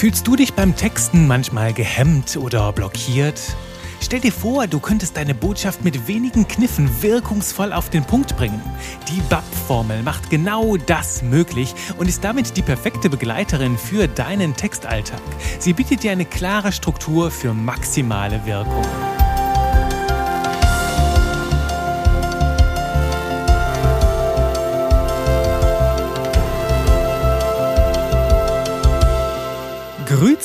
Fühlst du dich beim Texten manchmal gehemmt oder blockiert? Stell dir vor, du könntest deine Botschaft mit wenigen Kniffen wirkungsvoll auf den Punkt bringen. Die BAP-Formel macht genau das möglich und ist damit die perfekte Begleiterin für deinen Textalltag. Sie bietet dir eine klare Struktur für maximale Wirkung.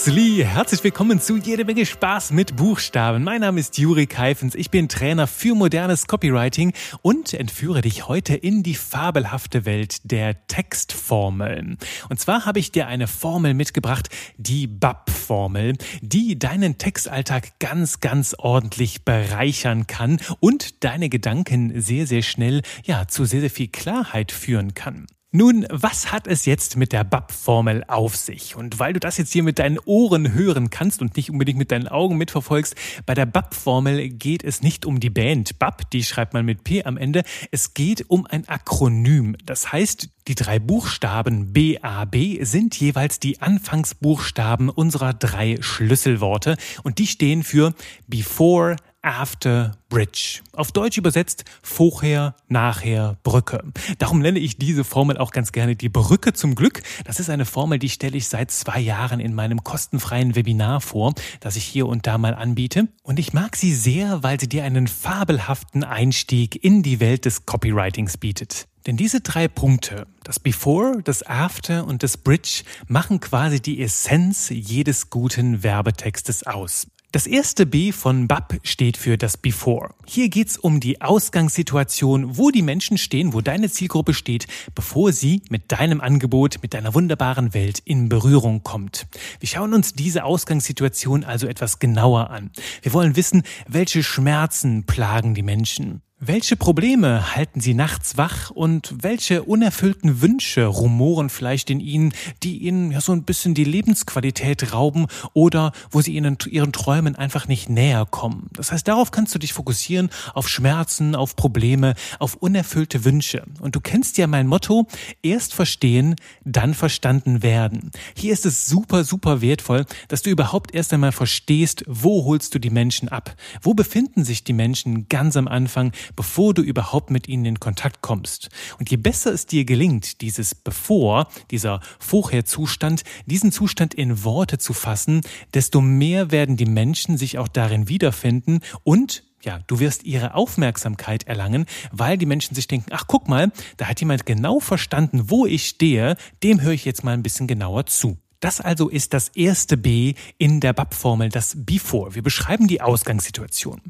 Grüßli, herzlich willkommen zu Jede Menge Spaß mit Buchstaben. Mein Name ist Juri Keifens, ich bin Trainer für modernes Copywriting und entführe dich heute in die fabelhafte Welt der Textformeln. Und zwar habe ich dir eine Formel mitgebracht, die BAP-Formel, die deinen Textalltag ganz, ganz ordentlich bereichern kann und deine Gedanken sehr, sehr schnell, ja, zu sehr, sehr viel Klarheit führen kann. Nun, was hat es jetzt mit der BAP-Formel auf sich? Und weil du das jetzt hier mit deinen Ohren hören kannst und nicht unbedingt mit deinen Augen mitverfolgst, bei der BAP-Formel geht es nicht um die Band BAP, die schreibt man mit P am Ende. Es geht um ein Akronym. Das heißt, die drei Buchstaben BAB sind jeweils die Anfangsbuchstaben unserer drei Schlüsselworte und die stehen für Before, After Bridge. Auf Deutsch übersetzt vorher, nachher, Brücke. Darum nenne ich diese Formel auch ganz gerne die Brücke zum Glück. Das ist eine Formel, die stelle ich seit zwei Jahren in meinem kostenfreien Webinar vor, das ich hier und da mal anbiete. Und ich mag sie sehr, weil sie dir einen fabelhaften Einstieg in die Welt des Copywritings bietet. Denn diese drei Punkte, das Before, das After und das Bridge, machen quasi die Essenz jedes guten Werbetextes aus. Das erste B von BAP steht für das Before. Hier geht's um die Ausgangssituation, wo die Menschen stehen, wo deine Zielgruppe steht, bevor sie mit deinem Angebot, mit deiner wunderbaren Welt in Berührung kommt. Wir schauen uns diese Ausgangssituation also etwas genauer an. Wir wollen wissen, welche Schmerzen plagen die Menschen. Welche Probleme halten Sie nachts wach und welche unerfüllten Wünsche rumoren vielleicht in Ihnen, die Ihnen ja so ein bisschen die Lebensqualität rauben oder wo Sie Ihnen Ihren Träumen einfach nicht näher kommen? Das heißt, darauf kannst du dich fokussieren, auf Schmerzen, auf Probleme, auf unerfüllte Wünsche. Und du kennst ja mein Motto, erst verstehen, dann verstanden werden. Hier ist es super, super wertvoll, dass du überhaupt erst einmal verstehst, wo holst du die Menschen ab? Wo befinden sich die Menschen ganz am Anfang? Bevor du überhaupt mit ihnen in Kontakt kommst. Und je besser es dir gelingt, dieses bevor, dieser Vorherzustand, diesen Zustand in Worte zu fassen, desto mehr werden die Menschen sich auch darin wiederfinden und ja, du wirst ihre Aufmerksamkeit erlangen, weil die Menschen sich denken, ach guck mal, da hat jemand genau verstanden, wo ich stehe, dem höre ich jetzt mal ein bisschen genauer zu. Das also ist das erste B in der BAP-Formel, das Before. Wir beschreiben die Ausgangssituation.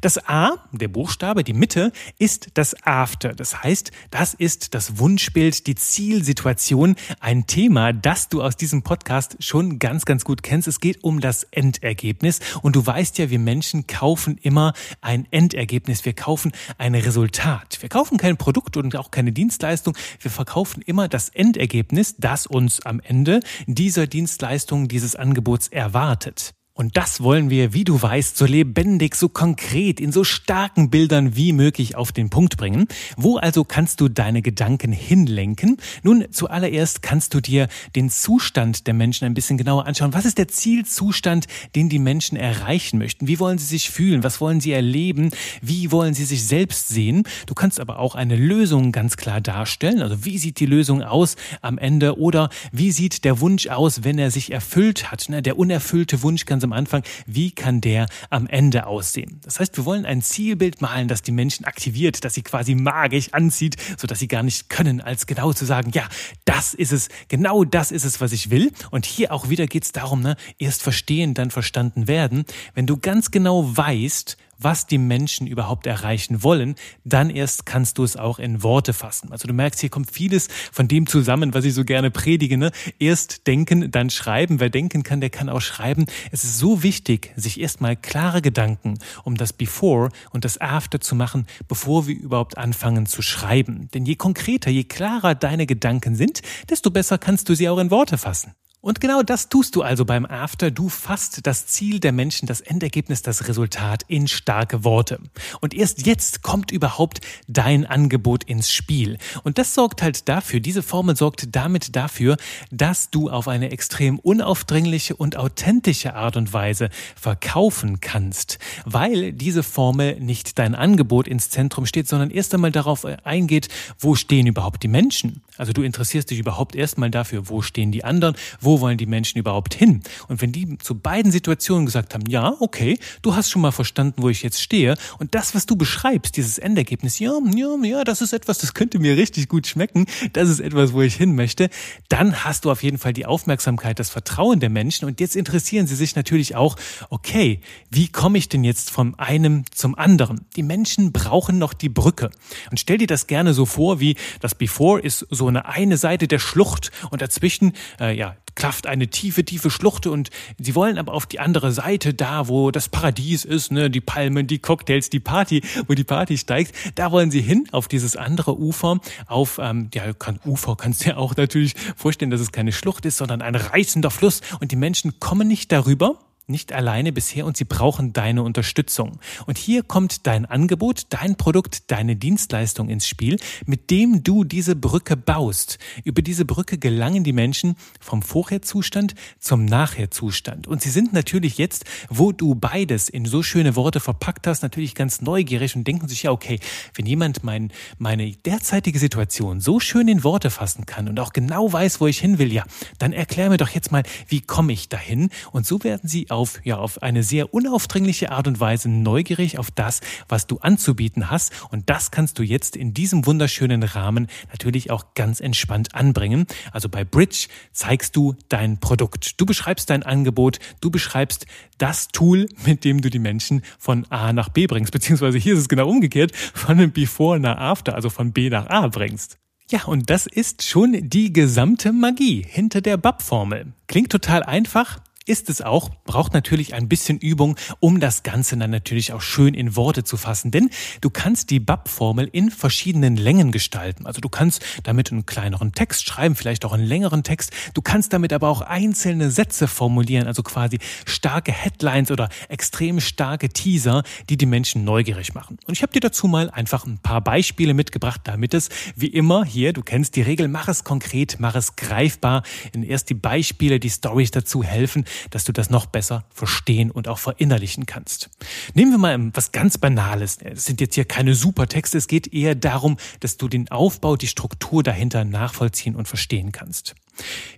Das A, der Buchstabe, die Mitte, ist das After. Das heißt, das ist das Wunschbild, die Zielsituation, ein Thema, das du aus diesem Podcast schon ganz, ganz gut kennst. Es geht um das Endergebnis. Und du weißt ja, wir Menschen kaufen immer ein Endergebnis. Wir kaufen ein Resultat. Wir kaufen kein Produkt und auch keine Dienstleistung. Wir verkaufen immer das Endergebnis, das uns am Ende diese dieser Dienstleistung, dieses Angebots erwartet. Und das wollen wir, wie du weißt, so lebendig, so konkret, in so starken Bildern wie möglich auf den Punkt bringen. Wo also kannst du deine Gedanken hinlenken? Nun, zuallererst kannst du dir den Zustand der Menschen ein bisschen genauer anschauen. Was ist der Zielzustand, den die Menschen erreichen möchten? Wie wollen sie sich fühlen? Was wollen sie erleben? Wie wollen sie sich selbst sehen? Du kannst aber auch eine Lösung ganz klar darstellen. Also wie sieht die Lösung aus am Ende? Oder wie sieht der Wunsch aus, wenn er sich erfüllt hat? Ne, der unerfüllte Wunsch am Anfang, wie kann der am Ende aussehen? Das heißt, wir wollen ein Zielbild malen, das die Menschen aktiviert, das sie quasi magisch anzieht, sodass sie gar nicht können, als genau zu sagen, ja, das ist es, genau das ist es, was ich will. Und hier auch wieder geht es darum, ne, erst verstehen, dann verstanden werden. Wenn du ganz genau weißt, was die Menschen überhaupt erreichen wollen, dann erst kannst du es auch in Worte fassen. Also du merkst, hier kommt vieles von dem zusammen, was ich so gerne predige. Ne? Erst denken, dann schreiben. Wer denken kann, der kann auch schreiben. Es ist so wichtig, sich erstmal klare Gedanken um das Before und das After zu machen, bevor wir überhaupt anfangen zu schreiben. Denn je konkreter, je klarer deine Gedanken sind, desto besser kannst du sie auch in Worte fassen. Und genau das tust du also beim After. Du fasst das Ziel der Menschen, das Endergebnis, das Resultat in starke Worte. Und erst jetzt kommt überhaupt dein Angebot ins Spiel. Und das sorgt halt dafür, diese Formel sorgt damit dafür, dass du auf eine extrem unaufdringliche und authentische Art und Weise verkaufen kannst, weil diese Formel nicht dein Angebot ins Zentrum steht, sondern erst einmal darauf eingeht, wo stehen überhaupt die Menschen. Also du interessierst dich überhaupt erstmal dafür, wo stehen die anderen, wo wollen die Menschen überhaupt hin? Und wenn die zu beiden Situationen gesagt haben, ja, okay, du hast schon mal verstanden, wo ich jetzt stehe und das, was du beschreibst, dieses Endergebnis, ja, ja, ja, das ist etwas, das könnte mir richtig gut schmecken, das ist etwas, wo ich hin möchte, dann hast du auf jeden Fall die Aufmerksamkeit, das Vertrauen der Menschen und jetzt interessieren sie sich natürlich auch, okay, wie komme ich denn jetzt vom einem zum anderen? Die Menschen brauchen noch die Brücke. Und stell dir das gerne so vor, wie das Before ist so eine eine Seite der Schlucht und dazwischen, äh, ja, klafft eine tiefe, tiefe Schluchte und sie wollen aber auf die andere Seite, da wo das Paradies ist, ne, die Palmen, die Cocktails, die Party, wo die Party steigt, da wollen sie hin, auf dieses andere Ufer, auf, ähm, ja, kann, Ufer kannst du dir auch natürlich vorstellen, dass es keine Schlucht ist, sondern ein reißender Fluss und die Menschen kommen nicht darüber, nicht alleine bisher und sie brauchen deine Unterstützung. Und hier kommt dein Angebot, dein Produkt, deine Dienstleistung ins Spiel, mit dem du diese Brücke baust. Über diese Brücke gelangen die Menschen vom Vorherzustand zum Nachherzustand. Und sie sind natürlich jetzt, wo du beides in so schöne Worte verpackt hast, natürlich ganz neugierig und denken sich, ja, okay, wenn jemand mein, meine derzeitige Situation so schön in Worte fassen kann und auch genau weiß, wo ich hin will, ja, dann erklär mir doch jetzt mal, wie komme ich dahin? Und so werden sie auf, ja, auf eine sehr unaufdringliche Art und Weise neugierig auf das, was du anzubieten hast. Und das kannst du jetzt in diesem wunderschönen Rahmen natürlich auch ganz entspannt anbringen. Also bei Bridge zeigst du dein Produkt. Du beschreibst dein Angebot. Du beschreibst das Tool, mit dem du die Menschen von A nach B bringst. Beziehungsweise hier ist es genau umgekehrt, von einem Before nach After, also von B nach A bringst. Ja, und das ist schon die gesamte Magie hinter der BAP-Formel. Klingt total einfach, ist es auch, braucht natürlich ein bisschen Übung, um das Ganze dann natürlich auch schön in Worte zu fassen. Denn du kannst die BAP-Formel in verschiedenen Längen gestalten. Also du kannst damit einen kleineren Text schreiben, vielleicht auch einen längeren Text. Du kannst damit aber auch einzelne Sätze formulieren, also quasi starke Headlines oder extrem starke Teaser, die die Menschen neugierig machen. Und ich habe dir dazu mal einfach ein paar Beispiele mitgebracht, damit es wie immer hier, du kennst die Regel, mach es konkret, mach es greifbar. Erst die Beispiele, die Stories dazu helfen, dass du das noch besser verstehen und auch verinnerlichen kannst. Nehmen wir mal was ganz Banales. Es sind jetzt hier keine super Texte. Es geht eher darum, dass du den Aufbau, die Struktur dahinter nachvollziehen und verstehen kannst.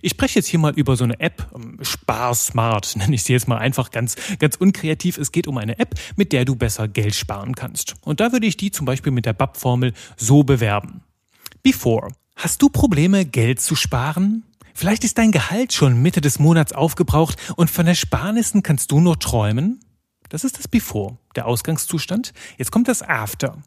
Ich spreche jetzt hier mal über so eine App, ähm, Spar Smart, nenne ich sie jetzt mal einfach ganz, ganz unkreativ. Es geht um eine App, mit der du besser Geld sparen kannst. Und da würde ich die zum Beispiel mit der BAP-Formel so bewerben. Before. Hast du Probleme, Geld zu sparen? Vielleicht ist dein Gehalt schon Mitte des Monats aufgebraucht und von Ersparnissen kannst du nur träumen? Das ist das Before, der Ausgangszustand. Jetzt kommt das After.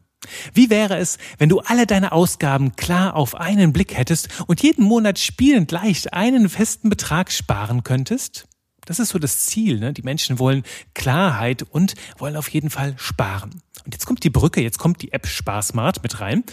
Wie wäre es, wenn du alle deine Ausgaben klar auf einen Blick hättest und jeden Monat spielend leicht einen festen Betrag sparen könntest? Das ist so das Ziel. Ne? Die Menschen wollen Klarheit und wollen auf jeden Fall sparen. Und jetzt kommt die Brücke, jetzt kommt die App Sparsmart mit rein.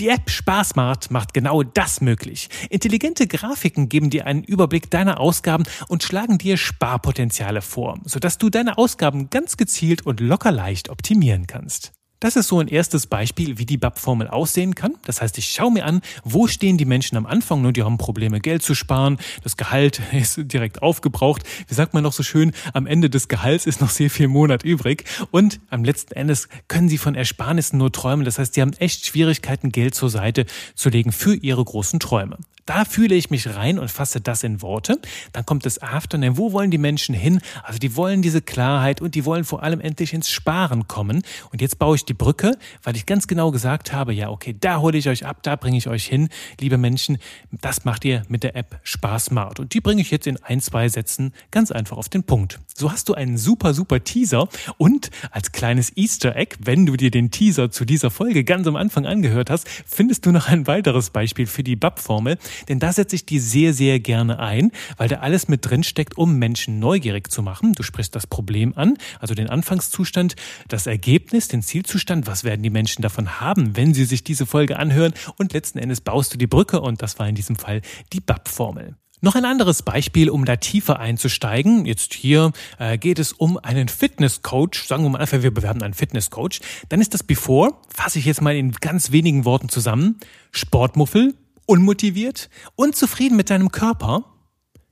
Die App Sparsmart macht genau das möglich. Intelligente Grafiken geben dir einen Überblick deiner Ausgaben und schlagen dir Sparpotenziale vor, sodass du deine Ausgaben ganz gezielt und locker leicht optimieren kannst. Das ist so ein erstes Beispiel, wie die BAP-Formel aussehen kann. Das heißt, ich schaue mir an, wo stehen die Menschen am Anfang, nur die haben Probleme, Geld zu sparen, das Gehalt ist direkt aufgebraucht. Wie sagt man noch so schön, am Ende des Gehalts ist noch sehr viel Monat übrig und am letzten Endes können sie von Ersparnissen nur träumen. Das heißt, sie haben echt Schwierigkeiten, Geld zur Seite zu legen für ihre großen Träume. Da fühle ich mich rein und fasse das in Worte. Dann kommt das After. Wo wollen die Menschen hin? Also die wollen diese Klarheit und die wollen vor allem endlich ins Sparen kommen. Und jetzt baue ich die Brücke, weil ich ganz genau gesagt habe, ja, okay, da hole ich euch ab, da bringe ich euch hin, liebe Menschen. Das macht ihr mit der App Sparsmart. Und die bringe ich jetzt in ein, zwei Sätzen ganz einfach auf den Punkt. So hast du einen super, super Teaser und als kleines Easter Egg, wenn du dir den Teaser zu dieser Folge ganz am Anfang angehört hast, findest du noch ein weiteres Beispiel für die BAP-Formel. Denn da setze ich die sehr, sehr gerne ein, weil da alles mit drin steckt, um Menschen neugierig zu machen. Du sprichst das Problem an, also den Anfangszustand, das Ergebnis, den Zielzustand, was werden die Menschen davon haben, wenn sie sich diese Folge anhören und letzten Endes baust du die Brücke und das war in diesem Fall die BAP-Formel. Noch ein anderes Beispiel, um da tiefer einzusteigen. Jetzt hier äh, geht es um einen Fitnesscoach. Sagen wir mal einfach, wir bewerben einen Fitnesscoach. Dann ist das Before, fasse ich jetzt mal in ganz wenigen Worten zusammen. Sportmuffel, unmotiviert, unzufrieden mit deinem Körper.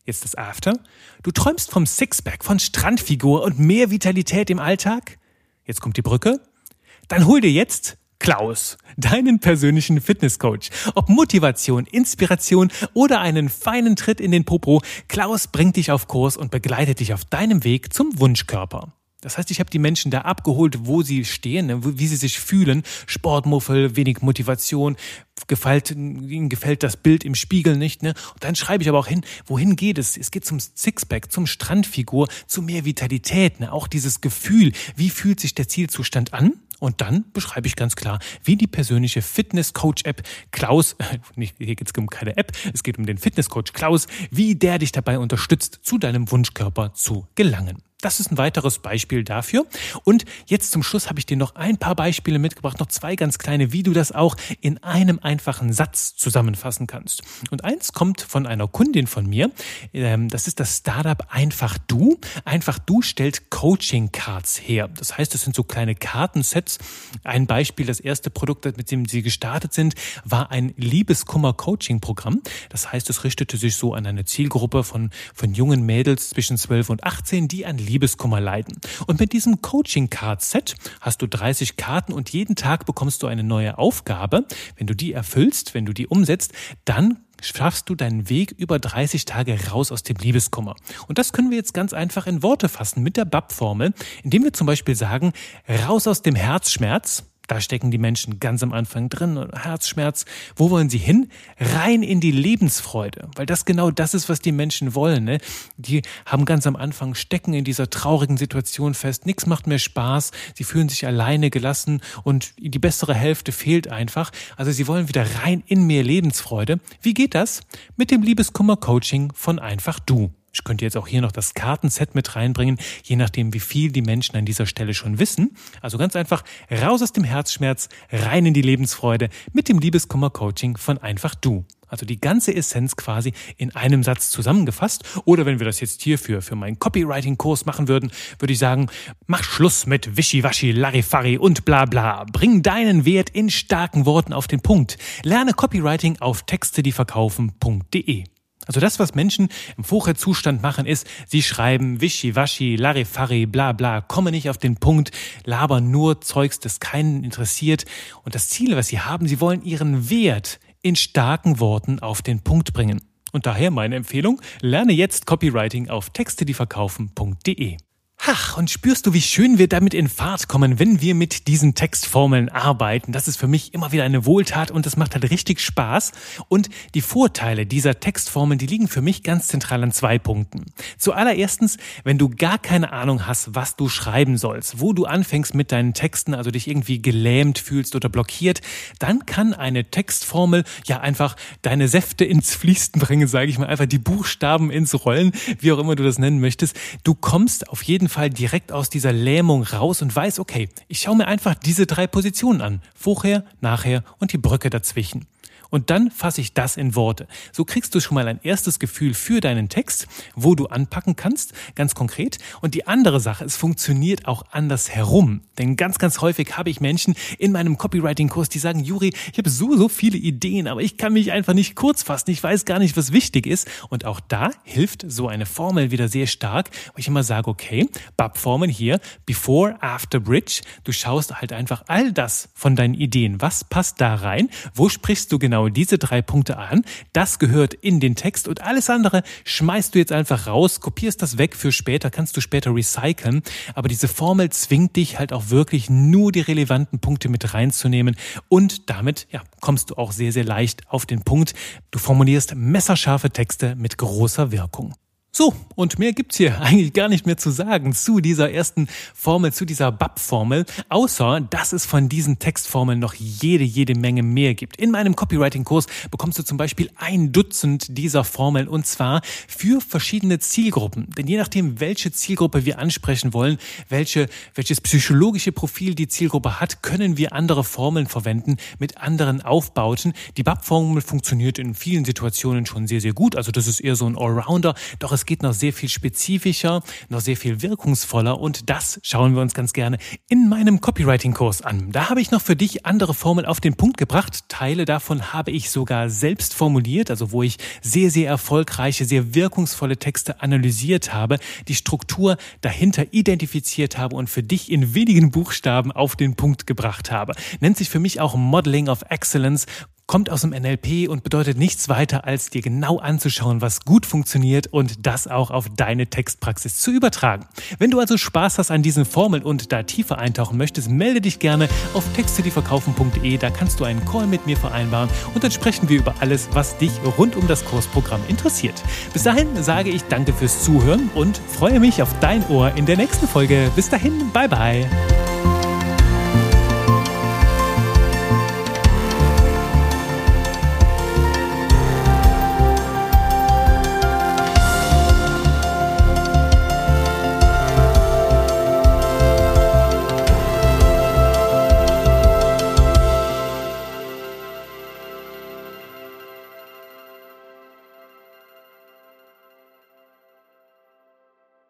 Jetzt das After. Du träumst vom Sixpack, von Strandfigur und mehr Vitalität im Alltag. Jetzt kommt die Brücke. Dann hol dir jetzt Klaus, deinen persönlichen Fitnesscoach. Ob Motivation, Inspiration oder einen feinen Tritt in den Popo, Klaus bringt dich auf Kurs und begleitet dich auf deinem Weg zum Wunschkörper. Das heißt, ich habe die Menschen da abgeholt, wo sie stehen, ne, wie sie sich fühlen. Sportmuffel, wenig Motivation, gefällt, ihnen gefällt das Bild im Spiegel nicht. Ne? Und dann schreibe ich aber auch hin, wohin geht es? Es geht zum Sixpack, zum Strandfigur, zu mehr Vitalität. Ne? Auch dieses Gefühl, wie fühlt sich der Zielzustand an? Und dann beschreibe ich ganz klar, wie die persönliche Fitness-Coach-App Klaus, äh, nicht, hier geht es um keine App, es geht um den Fitness-Coach Klaus, wie der dich dabei unterstützt, zu deinem Wunschkörper zu gelangen. Das ist ein weiteres Beispiel dafür. Und jetzt zum Schluss habe ich dir noch ein paar Beispiele mitgebracht, noch zwei ganz kleine, wie du das auch in einem einfachen Satz zusammenfassen kannst. Und eins kommt von einer Kundin von mir. Ähm, das ist das Startup Einfach Du. Einfach Du stellt Coaching Cards her. Das heißt, es sind so kleine Kartensets. Ein Beispiel, das erste Produkt, mit dem sie gestartet sind, war ein Liebeskummer-Coaching-Programm. Das heißt, es richtete sich so an eine Zielgruppe von, von jungen Mädels zwischen 12 und 18, die an Liebeskummer leiden. Und mit diesem Coaching Card Set hast du 30 Karten und jeden Tag bekommst du eine neue Aufgabe. Wenn du die erfüllst, wenn du die umsetzt, dann schaffst du deinen Weg über 30 Tage raus aus dem Liebeskummer. Und das können wir jetzt ganz einfach in Worte fassen mit der BAP-Formel, indem wir zum Beispiel sagen, raus aus dem Herzschmerz, da stecken die Menschen ganz am Anfang drin. Herzschmerz. Wo wollen sie hin? Rein in die Lebensfreude. Weil das genau das ist, was die Menschen wollen. Ne? Die haben ganz am Anfang, stecken in dieser traurigen Situation fest. Nichts macht mehr Spaß. Sie fühlen sich alleine gelassen und die bessere Hälfte fehlt einfach. Also sie wollen wieder rein in mehr Lebensfreude. Wie geht das? Mit dem Liebeskummer-Coaching von Einfach Du. Ich könnte jetzt auch hier noch das Kartenset mit reinbringen, je nachdem, wie viel die Menschen an dieser Stelle schon wissen. Also ganz einfach raus aus dem Herzschmerz, rein in die Lebensfreude mit dem Liebeskummer-Coaching von Einfach Du. Also die ganze Essenz quasi in einem Satz zusammengefasst. Oder wenn wir das jetzt hier für, meinen Copywriting-Kurs machen würden, würde ich sagen, mach Schluss mit Wischiwaschi, Larifari und bla bla. Bring deinen Wert in starken Worten auf den Punkt. Lerne Copywriting auf textedieverkaufen.de. Also das, was Menschen im Vorherzustand machen, ist, sie schreiben Wischiwaschi, Larifari, bla bla, kommen nicht auf den Punkt, labern nur Zeugs, das keinen interessiert. Und das Ziel, was sie haben, sie wollen ihren Wert in starken Worten auf den Punkt bringen. Und daher meine Empfehlung, lerne jetzt Copywriting auf textedieverkaufen.de. Ach, und spürst du, wie schön wir damit in Fahrt kommen, wenn wir mit diesen Textformeln arbeiten? Das ist für mich immer wieder eine Wohltat und das macht halt richtig Spaß. Und die Vorteile dieser Textformeln, die liegen für mich ganz zentral an zwei Punkten. Zuallererstens, wenn du gar keine Ahnung hast, was du schreiben sollst, wo du anfängst mit deinen Texten, also dich irgendwie gelähmt fühlst oder blockiert, dann kann eine Textformel ja einfach deine Säfte ins Fließen bringen, sage ich mal, einfach die Buchstaben ins Rollen, wie auch immer du das nennen möchtest. Du kommst auf jeden Fall Fall direkt aus dieser Lähmung raus und weiß, okay, ich schaue mir einfach diese drei Positionen an. Vorher, nachher und die Brücke dazwischen. Und dann fasse ich das in Worte. So kriegst du schon mal ein erstes Gefühl für deinen Text, wo du anpacken kannst, ganz konkret. Und die andere Sache, es funktioniert auch anders herum. Denn ganz, ganz häufig habe ich Menschen in meinem Copywriting-Kurs, die sagen, Juri, ich habe so, so viele Ideen, aber ich kann mich einfach nicht kurz fassen. Ich weiß gar nicht, was wichtig ist. Und auch da hilft so eine Formel wieder sehr stark, wo ich immer sage, okay, BAP-Formen hier, Before, After, Bridge. Du schaust halt einfach all das von deinen Ideen. Was passt da rein? Wo sprichst du genau genau diese drei Punkte an. Das gehört in den Text und alles andere schmeißt du jetzt einfach raus, kopierst das weg für später, kannst du später recyceln. Aber diese Formel zwingt dich halt auch wirklich nur die relevanten Punkte mit reinzunehmen und damit ja, kommst du auch sehr, sehr leicht auf den Punkt. Du formulierst messerscharfe Texte mit großer Wirkung. So, und mehr gibt's hier eigentlich gar nicht mehr zu sagen zu dieser ersten Formel, zu dieser BAP-Formel, außer dass es von diesen Textformeln noch jede, jede Menge mehr gibt. In meinem Copywriting-Kurs bekommst du zum Beispiel ein Dutzend dieser Formeln und zwar für verschiedene Zielgruppen. Denn je nachdem, welche Zielgruppe wir ansprechen wollen, welche, welches psychologische Profil die Zielgruppe hat, können wir andere Formeln verwenden mit anderen Aufbauten. Die BAP-Formel funktioniert in vielen Situationen schon sehr, sehr gut. Also das ist eher so ein Allrounder. Doch es geht noch sehr viel spezifischer, noch sehr viel wirkungsvoller und das schauen wir uns ganz gerne in meinem Copywriting-Kurs an. Da habe ich noch für dich andere Formeln auf den Punkt gebracht. Teile davon habe ich sogar selbst formuliert, also wo ich sehr, sehr erfolgreiche, sehr wirkungsvolle Texte analysiert habe, die Struktur dahinter identifiziert habe und für dich in wenigen Buchstaben auf den Punkt gebracht habe. Nennt sich für mich auch Modeling of Excellence kommt aus dem NLP und bedeutet nichts weiter, als dir genau anzuschauen, was gut funktioniert und das auch auf deine Textpraxis zu übertragen. Wenn du also Spaß hast an diesen Formeln und da tiefer eintauchen möchtest, melde dich gerne auf texte-die-verkaufen.de. Da kannst du einen Call mit mir vereinbaren und dann sprechen wir über alles, was dich rund um das Kursprogramm interessiert. Bis dahin sage ich danke fürs Zuhören und freue mich auf dein Ohr in der nächsten Folge. Bis dahin, bye bye.